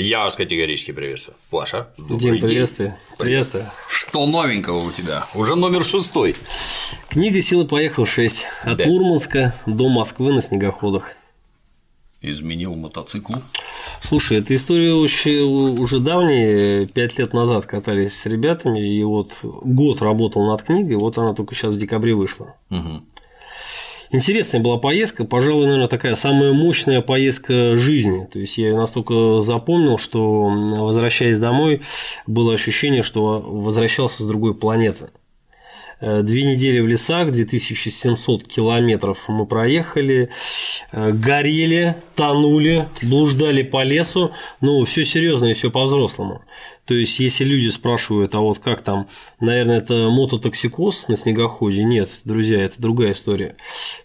Я вас категорически приветствую. Паша. Дим, приветствую. Приветствую. Что новенького у тебя? Уже номер шестой. Книга «Сила поехал 6». От Да. Мурманска до Москвы на снегоходах. Изменил мотоцикл. Слушай, эта история очень, уже давняя, пять лет назад катались с ребятами, и вот год работал над книгой, вот она только сейчас в декабре вышла. Мгм. Интересная была поездка, пожалуй, наверное, такая самая мощная поездка жизни. То есть я ее настолько запомнил, что возвращаясь домой, было ощущение, что возвращался с другой планеты. Э, Две недели в лесах, 2700 километров мы проехали, э, горели, тонули, блуждали по лесу. Ну, все серьезно и все по-взрослому. То есть, если люди спрашивают, а вот как там, наверное, это мототоксикоз на снегоходе? Нет, друзья, это другая история.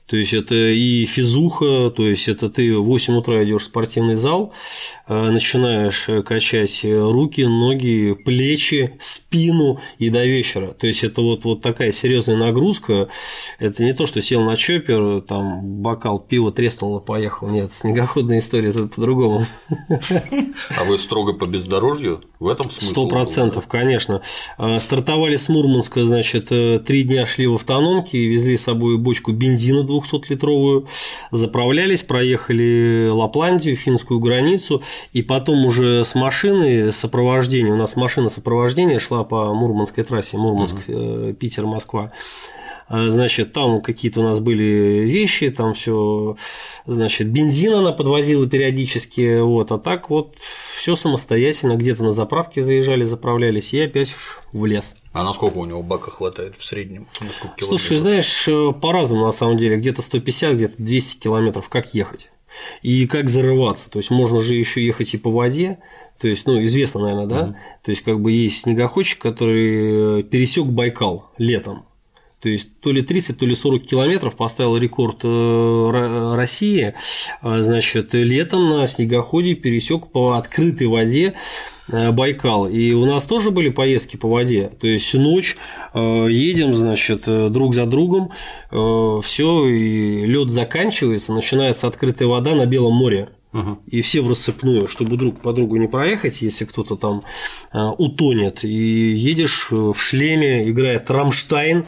То есть, это и физуха, то есть, это ты в 8 утра идешь в спортивный зал, э, начинаешь э, качать руки, ноги, плечи, спину и до вечера. То есть, это вот, вот такая серьезная нагрузка. Это не то, что сел на чоппер, там бокал пива треснул и поехал. Нет, снегоходная история, это по-другому. А вы строго по бездорожью? В этом смысл? Сто процентов, конечно. А, Стартовали с Мурманска, значит, э, три дня шли в автономке, везли с собой бочку бензина 200-литровую, заправлялись, проехали Лапландию, финскую границу, и потом уже с машины сопровождения, у нас машина сопровождения шла по Мурманской трассе, Мурманск, э, Питер, Москва. А, Значит, там какие-то у нас были вещи, там все, значит, бензин она подвозила периодически, вот, а так вот все самостоятельно, где-то на заправке заезжали, заправлялись, и опять в лес. А насколько у него бака хватает в среднем? Слушай, знаешь, э, по-разному на самом деле, где-то 150, где-то 200 километров, как ехать. И как зарываться, то есть можно же еще ехать и по воде, то есть, ну, известно, наверное, да, то есть как бы есть снегоходчик, который пересек Байкал летом, то есть то ли 30, то ли 40 километров поставил рекорд э, Ро- России, А, значит, летом на снегоходе пересек по открытой воде э, Байкал. И у нас тоже были поездки по воде. То есть ночь э, едем, значит, друг за другом, все, и лед заканчивается, начинается открытая вода на Белом море. И все в рассыпную, чтобы друг по другу не проехать, если кто-то там а, утонет. И едешь э, в шлеме, играет Рамштайн.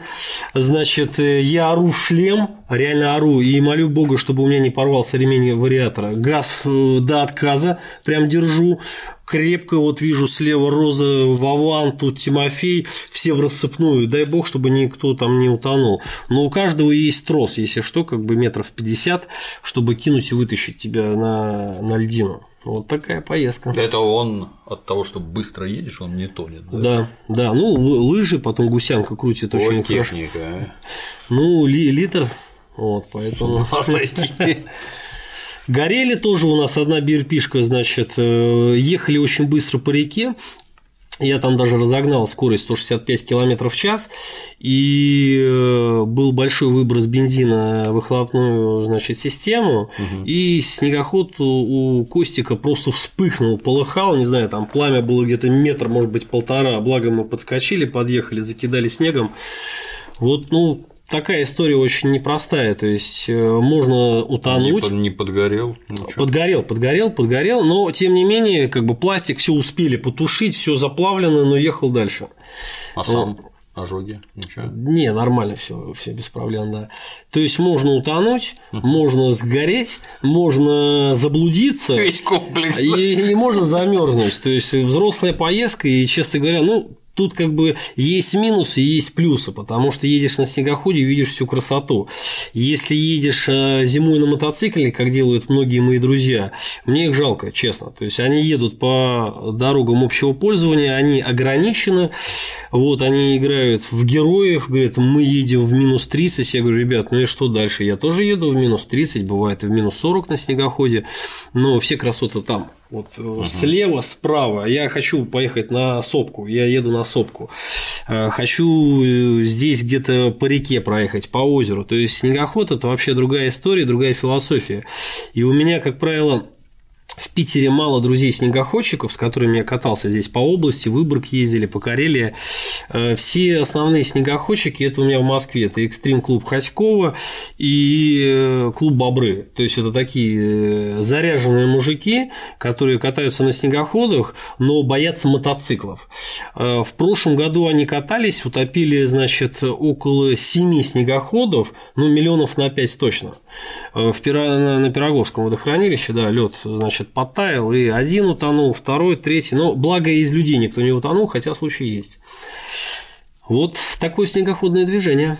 Значит, э, я ору в шлем, реально ору, и молю Бога, чтобы у меня не порвался ремень вариатора. Газ э, до отказа, прям держу. Крепко вот вижу слева Роза, Вован, тут Тимофей, все в рассыпную. Дай бог, чтобы никто там не утонул. Но у каждого есть трос, если что, как бы метров 50, чтобы кинуть и вытащить тебя на, на льдину. Вот такая поездка. Это он от того, что быстро едешь, он не тонет. Да. Да, да, ну лы- лыжи, потом гусянка крутит Вот очень хорошо. техника. а. Ну, ли- литр, вот, поэтому. Горели тоже у нас одна бирпишка, значит, э, ехали очень быстро по реке. Я там даже разогнал скорость 165 км в час, и э, был большой выброс бензина в выхлопную значит, систему, и снегоход у, у Костика просто вспыхнул, полыхал, не знаю, там пламя было где-то метр, может быть, полтора, благо мы подскочили, подъехали, закидали снегом. Вот, ну, такая история очень непростая, то есть э, можно Не, утонуть. под- не подгорел. ничего. Подгорел, подгорел, подгорел, но тем не менее, как бы пластик все успели потушить, все заплавлено, но ехал дальше. А сам ожоги? Ничего. Не, нормально все, все без проблем, да. То есть можно утонуть, можно сгореть, можно заблудиться. Весь комплекс. И, и можно замерзнуть. То есть взрослая поездка, и, честно говоря, ну, тут как бы есть минусы и есть плюсы, потому что едешь на снегоходе и видишь всю красоту. Если едешь э, зимой на мотоцикле, как делают многие мои друзья, мне их жалко, честно. То есть они едут по дорогам общего пользования, они ограничены, вот они играют в героев, говорят, мы едем в минус 30, я говорю, ребят, ну и что дальше? Я тоже еду в минус 30, бывает и в минус 40 на снегоходе, но все красоты там. Вот э, слева, справа. Я хочу поехать на сопку. Я еду на сопку. Э, Хочу э, здесь где-то по реке проехать, по озеру. То есть снегоход это вообще другая история, другая философия. И у меня, как правило, в Питере мало друзей-снегоходчиков, с которыми я катался здесь по области, Выборг ездили, по Карелии. Э, все основные снегоходчики это у меня в Москве. Это экстрим-клуб Хаськова и э, клуб Бобры. То есть это такие заряженные мужики, которые катаются на снегоходах, но боятся мотоциклов. В прошлом году они катались, утопили, значит, около семи снегоходов, ну, миллионов на пять точно. В Пиро... На Пироговском водохранилище, да, лед, значит, подтаял, и один утонул, второй, третий. Но благо из людей никто не утонул, хотя случай есть. Вот такое снегоходное движение.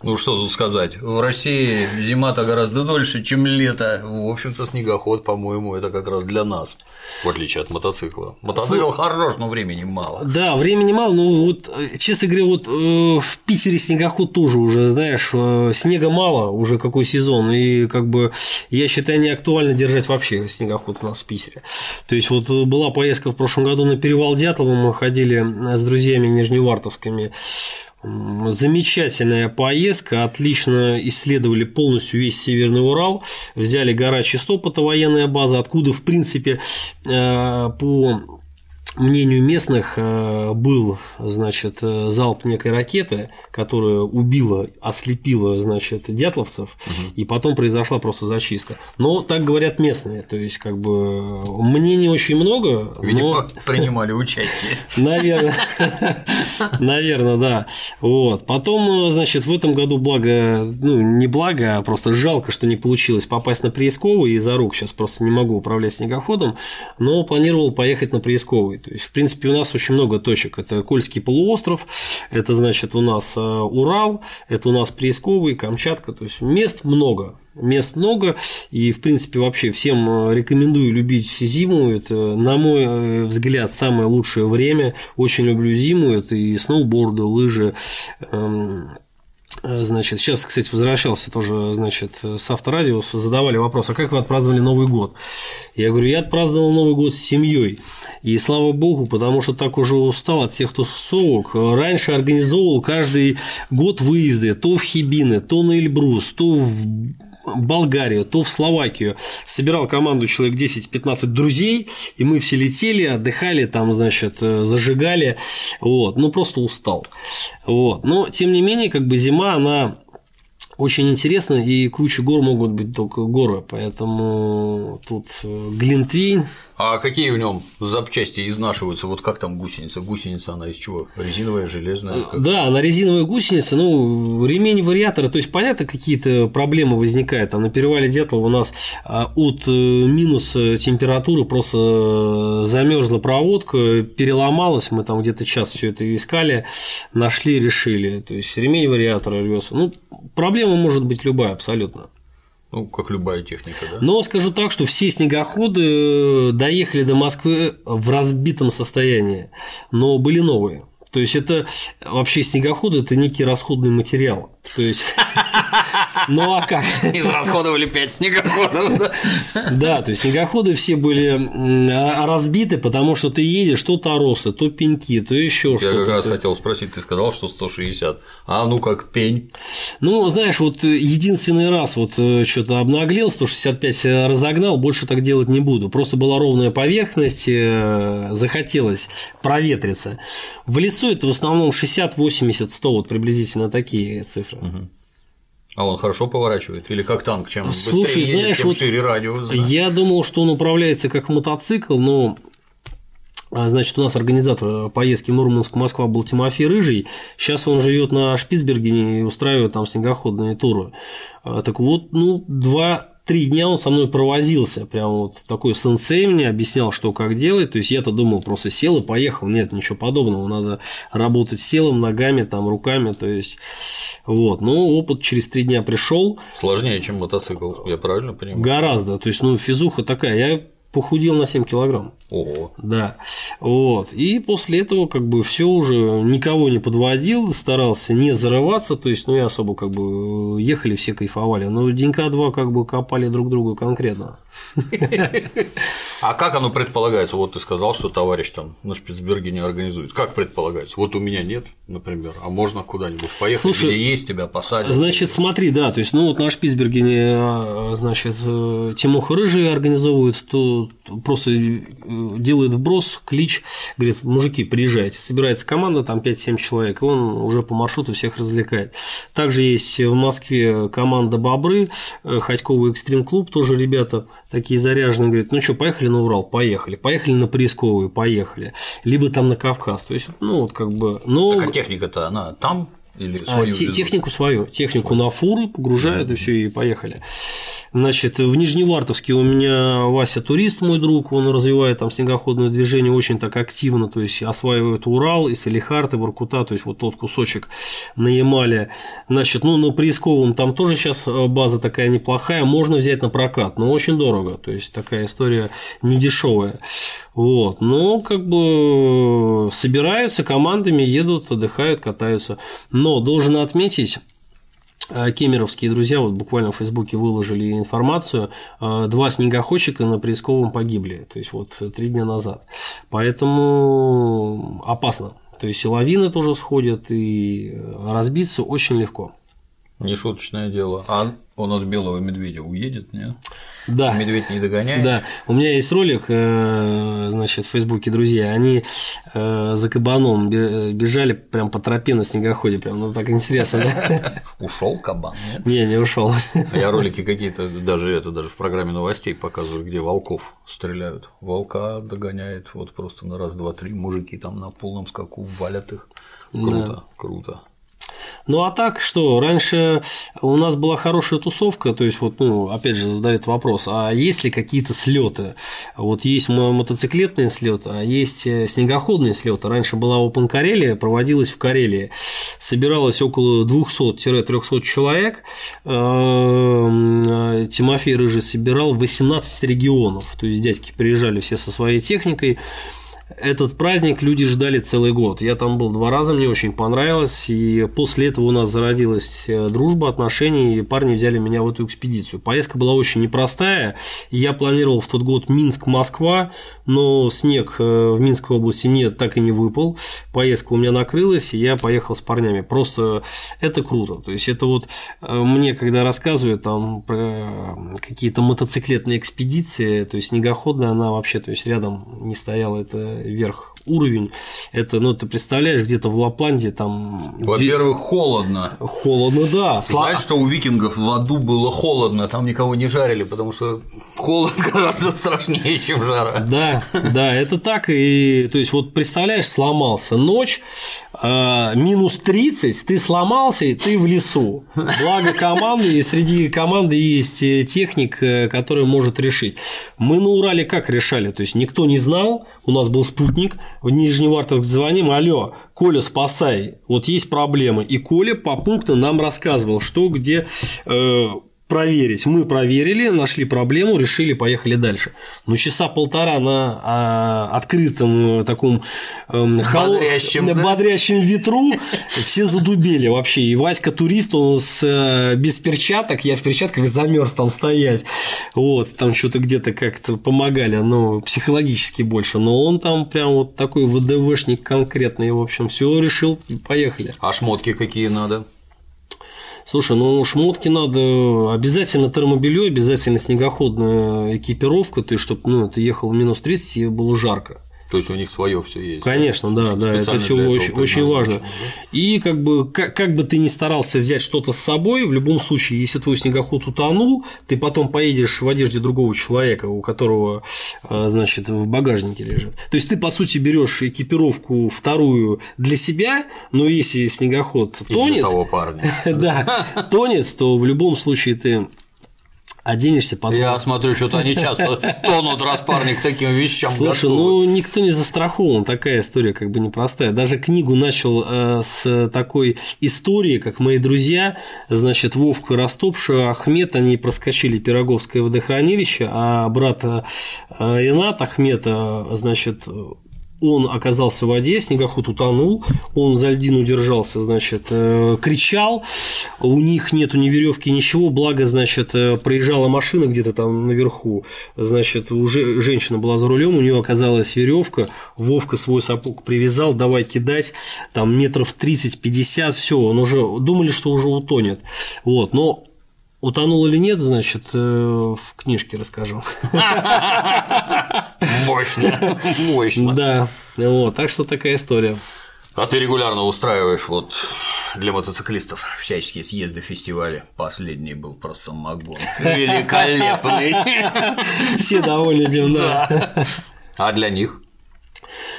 Ну что тут сказать, в России зима-то гораздо дольше, чем лето. В общем-то, снегоход, по-моему, это как раз для нас, в отличие от мотоцикла. Мотоцикл хорош, но времени мало. Да, времени мало, но вот, честно говоря, вот э, в Питере снегоход тоже уже, знаешь, э, снега мало, уже какой сезон, и как бы я считаю, не актуально держать вообще снегоход у нас в Питере. То есть вот была поездка в прошлом году на перевал Дятлова, мы ходили с друзьями нижневартовскими, Замечательная поездка, отлично исследовали полностью весь Северный Урал, взяли гора Чистопота, военная база, откуда, в принципе, э, по мнению местных, э, был, значит, э, залп некой ракеты, которая убила, ослепила, значит, дятловцев, угу. и потом произошла просто зачистка. Но так говорят местные, то есть, как бы, мнений очень много, Видимо, но... принимали участие. Наверное, наверное, да. Вот. Потом, значит, в этом году благо, ну, не благо, а просто жалко, что не получилось попасть на Приисковый из-за рук, сейчас просто не могу управлять снегоходом, но планировал поехать на Приисковый. То есть, в принципе, у нас очень много точек. Это Кольский полуостров, это, значит, у нас э, Урал, это у нас Приисковый, Камчатка. То есть, мест много. Мест много, и, в принципе, вообще всем э, рекомендую любить зиму. Это, на мой э, взгляд, самое лучшее время. Очень люблю зиму. Это и сноуборды, лыжи, эм, значит, сейчас, кстати, возвращался тоже, значит, с авторадио, задавали вопрос, а как вы отпраздновали Новый год? Я говорю, я отпраздновал Новый год с семьей. И слава богу, потому что так уже устал от всех тусовок. Раньше организовывал каждый год выезды то в Хибины, то на Эльбрус, то в Болгарию, то в Словакию. Собирал команду человек 10-15 друзей, и мы все летели, отдыхали, там, значит, э, зажигали. Вот. Ну, просто устал. Вот. Но, тем не менее, как бы зима, она очень интересно, и круче гор могут быть только горы, поэтому тут э, Глинтвейн. А какие в нем запчасти изнашиваются? Вот как там гусеница? Гусеница она из чего? Резиновая, железная? Как? Да, она резиновая гусеница, ну, ремень вариатора, то есть, понятно, какие-то проблемы возникают. Там на перевале Дятлова у нас а, от э, минус температуры просто замерзла проводка, переломалась, мы там где-то час все это искали, нашли, решили. То есть ремень вариатора рвется. Ну, проблема может быть любая абсолютно. Ну, как любая техника, да. Но скажу так, что все снегоходы э, доехали до Москвы в разбитом состоянии, но были новые. То есть это вообще снегоходы это некий расходный материал. То есть ну а как? Израсходовали 5 снегоходов. Да, то есть снегоходы все были а, разбиты, потому что ты едешь то торосы, то пеньки, то еще что-то. Я как раз хотел спросить, ты сказал, что 160. А ну как пень? Ну, знаешь, вот единственный раз вот э, что-то обнаглел, 165 разогнал, больше так делать не буду. Просто была ровная поверхность, э, захотелось проветриться. В лесу это в основном 60, 80, 100, вот приблизительно такие цифры. Угу. А он хорошо поворачивает? Или как танк? Чем Слушай, быстрее знаешь, тем вот шире радиус? Да? Я думал, что он управляется как мотоцикл, но а, Значит, у нас организатор поездки Мурманск-Москва был Тимофей Рыжий. Сейчас он живет на Шпицбергене и устраивает там снегоходные туры. А, так вот, ну, два три дня он со мной провозился, прям вот такой сенсей мне объяснял, что как делать, то есть я-то думал, просто сел и поехал, нет, ничего подобного, надо работать силом, ногами, там, руками, то есть, вот, ну, опыт через три дня пришел. Сложнее, чем мотоцикл, я правильно понимаю? Гораздо, то есть, ну, физуха такая, я похудел на 7 килограмм. Ого. Да. Вот. И после этого как бы все уже никого не подводил, старался не зарываться, то есть, ну, я особо как бы ехали, все кайфовали. Но денька два как бы копали друг друга конкретно. А как оно предполагается? Вот ты сказал, что товарищ там на Шпицбергене организует. Как предполагается? Вот у меня нет, например, а можно куда-нибудь поехать, Слушай, где есть, тебя посадят? Значит, смотри, да, то есть, ну вот на Шпицбергене, а, значит, э, Тимоха Рыжий организовывает, то просто э, делает вброс, клич, говорит, мужики, приезжайте, собирается команда, там 5-7 человек, и он уже по маршруту всех развлекает. Также есть в Москве команда Бобры, э, Ходьковый экстрим клуб, тоже ребята такие заряженные, говорят, ну что, поехали на Урал, поехали, поехали на Приисковую, поехали, либо там на Кавказ, то есть, ну вот как бы, но… Так а техника-то она там или свою? А, технику свою, технику свою. на фуры погружают mm-hmm. и все и поехали. Значит, в Нижневартовске у меня Вася турист, мой друг, он развивает там снегоходное движение очень так активно, то есть осваивает Урал и Салихард, и Воркута, то есть вот тот кусочек на Ямале. Значит, ну на Приисковом там тоже сейчас э, база такая неплохая, можно взять на прокат, но очень дорого, то есть такая история не дешевая. Вот, но как бы собираются командами, едут, отдыхают, катаются. Но должен отметить, Э, кемеровские друзья вот буквально в Фейсбуке выложили информацию, э, два снегоходчика на Приисковом погибли, то есть вот три дня назад. Поэтому опасно. То есть и лавины тоже сходят, и разбиться очень легко. Не шуточное дело. А он от белого медведя уедет, нет? Да. Медведь не догоняет. Да. У меня есть ролик, э, значит, в Фейсбуке, друзья, они э, за кабаном бежали прям по тропе на снегоходе, прям, ну так интересно? Ушел кабан, нет? Не, не ушел. Я ролики какие-то, даже это, даже в программе новостей показываю, где волков стреляют. Волка догоняет вот просто на раз, два, три, мужики там на полном скаку валят их. Круто, да. круто. Ну а так что, раньше у нас была хорошая тусовка, то есть вот, ну, опять же, задают вопрос, а есть ли какие-то слеты? Вот есть мотоциклетные слеты, а есть э, снегоходные слеты. Раньше была Open Карелия, проводилась в Карелии, собиралось около 200-300 человек. Э, Тимофей Рыжий собирал 18 регионов, то есть дядьки приезжали все со своей техникой, этот праздник люди ждали целый год. Я там был два раза, мне очень понравилось. И после этого у нас зародилась э, дружба, отношения, и парни взяли меня в эту экспедицию. Поездка была очень непростая. Я планировал в тот год Минск-Москва, но снег э, в Минской области нет, так и не выпал. Поездка у меня накрылась, и я поехал с парнями. Просто это круто. То есть это вот э, мне, когда рассказывают там про какие-то мотоциклетные экспедиции, то есть снегоходная, она вообще, то есть рядом не стояла, это вверх уровень. Это, ну, ты представляешь, где-то в Лапландии там. Во-первых, холодно. Холодно, да. Знаешь, что у викингов в аду было холодно, там никого не жарили, потому что холод гораздо страшнее, чем жара. Да, да, это так. И то есть, вот представляешь, сломался ночь, минус 30, ты сломался, и ты в лесу. Благо команды, и среди команды есть э, техник, э, который может решить. Мы на Урале как решали? То есть никто не знал, у нас был спутник, в Нижневартовск звоним, алло, Коля, спасай, вот есть проблемы. И Коля по пунктам нам рассказывал, что где э, проверить. Мы проверили, нашли проблему, решили, поехали дальше. Но часа полтора на а, открытом э, таком э, бодрящем, да? бодрящем ветру все задубели вообще. И Васька турист, он с, э, без перчаток, я в перчатках замерз там стоять. Вот, там что-то где-то как-то помогали, но психологически больше. Но он там прям вот такой ВДВшник конкретный, в общем, все решил, поехали. А шмотки какие надо? Слушай, ну шмотки надо обязательно термобелье, обязательно снегоходная экипировка, то есть, чтобы ну, ты ехал в минус 30 и было жарко. То есть у них свое все есть. Конечно, да, да, это все очень, очень важно. Да? И как бы как, как бы ты ни старался взять что-то с собой, в любом случае, если твой снегоход утонул, ты потом поедешь в одежде другого человека, у которого, а, значит, в багажнике лежит. То есть ты по сути берешь экипировку вторую для себя, но если снегоход тонет, того парня, да, тонет, то в любом случае ты оденешься потом. Я смотрю, что-то они часто тонут распарник таким вещам. Слушай, ну никто не застрахован, такая история как бы непростая. Даже книгу начал э, с такой истории, как мои друзья, значит, Вовка Растопша, Ахмед, они проскочили Пироговское водохранилище, а брат э, Ренат Ахмета, значит, он оказался в воде, снегоход утонул, он за льдину держался, значит, э, кричал, у них нету ни веревки, ничего, благо, значит, э, проезжала машина где-то там наверху, значит, уже женщина была за рулем, у нее оказалась веревка, Вовка свой сапог привязал, давай кидать, там метров 30-50, все, он уже, думали, что уже утонет, вот, но Утонул или нет, значит, э, в книжке расскажу. Мощно, мощно. Да, вот, так что такая история. А ты регулярно устраиваешь вот для мотоциклистов всяческие съезды, фестивали. Последний был про самогон. Великолепный. Все довольны этим, да. А для них?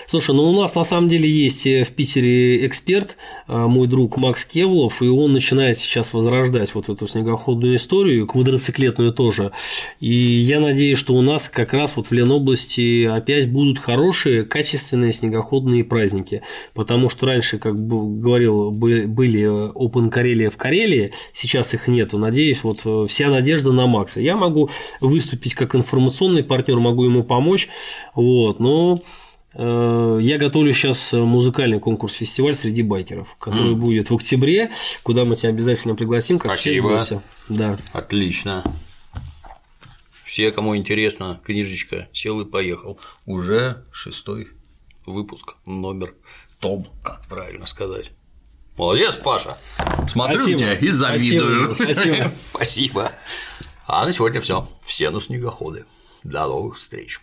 Слушай, ну у нас на самом деле есть э, в Питере эксперт, э, мой друг Макс Кевлов, и он начинает сейчас возрождать вот эту снегоходную историю, квадроциклетную тоже. И я надеюсь, что у нас как раз вот в Ленобласти опять будут хорошие, качественные снегоходные праздники, потому что раньше, как говорил, были Open Карелия в Карелии, сейчас их нету. Надеюсь, вот э, вся надежда на Макса. Я могу выступить как информационный партнер, могу ему помочь, вот, но Э, я готовлю сейчас музыкальный конкурс-фестиваль среди байкеров, который mm. будет в октябре, куда мы тебя обязательно пригласим, как Спасибо. Да. Отлично. Все, кому интересно, книжечка «Сел и поехал». Уже шестой выпуск, номер, том, как правильно сказать. Молодец, Паша. Смотрю Спасибо. тебя и завидую. Спасибо. Спасибо. А на сегодня все. Все на снегоходы. До новых встреч.